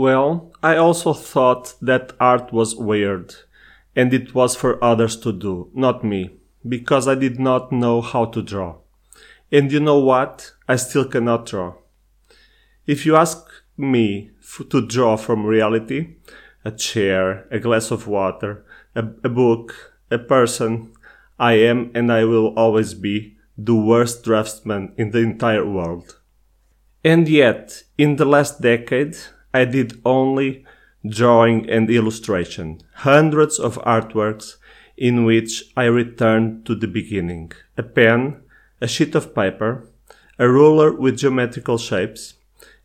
Well, I also thought that art was weird, and it was for others to do, not me, because I did not know how to draw. And you know what? I still cannot draw. If you ask me to draw from reality, a chair, a glass of water, a, a book, a person, I am and I will always be the worst draftsman in the entire world. And yet, in the last decade, I did only drawing and illustration, hundreds of artworks in which I returned to the beginning. A pen, a sheet of paper, a ruler with geometrical shapes,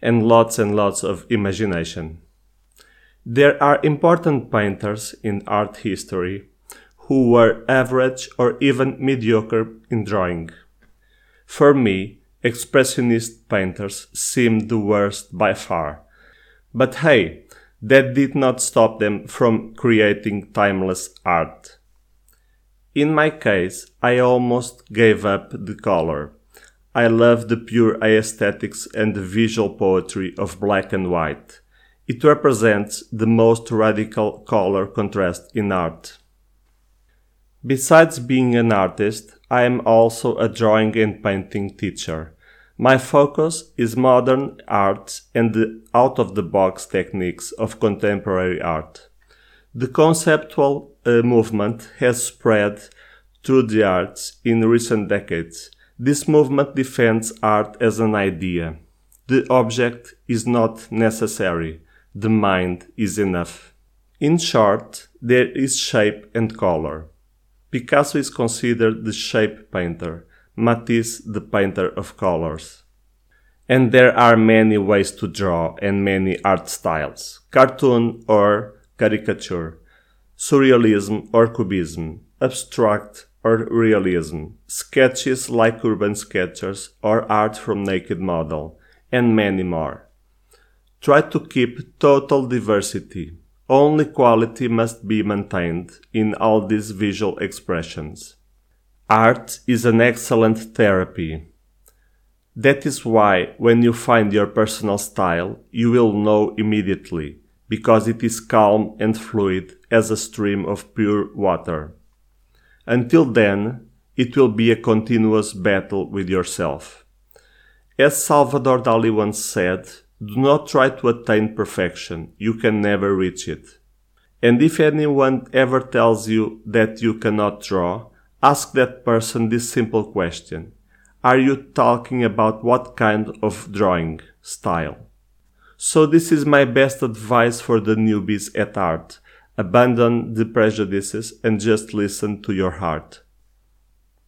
and lots and lots of imagination. There are important painters in art history who were average or even mediocre in drawing. For me, expressionist painters seemed the worst by far. But hey, that did not stop them from creating timeless art. In my case, I almost gave up the color. I love the pure aesthetics and the visual poetry of black and white. It represents the most radical color contrast in art. Besides being an artist, I am also a drawing and painting teacher. My focus is modern art and the out of the box techniques of contemporary art. The conceptual uh, movement has spread through the arts in recent decades. This movement defends art as an idea. The object is not necessary. The mind is enough. In short, there is shape and color. Picasso is considered the shape painter, Matisse the painter of colors. And there are many ways to draw and many art styles cartoon or caricature, surrealism or cubism, abstract or realism, sketches like urban sketchers or art from naked model, and many more. Try to keep total diversity. Only quality must be maintained in all these visual expressions. Art is an excellent therapy. That is why when you find your personal style, you will know immediately, because it is calm and fluid as a stream of pure water. Until then, it will be a continuous battle with yourself. As Salvador Dali once said, do not try to attain perfection, you can never reach it. And if anyone ever tells you that you cannot draw, ask that person this simple question Are you talking about what kind of drawing style? So, this is my best advice for the newbies at art. Abandon the prejudices and just listen to your heart.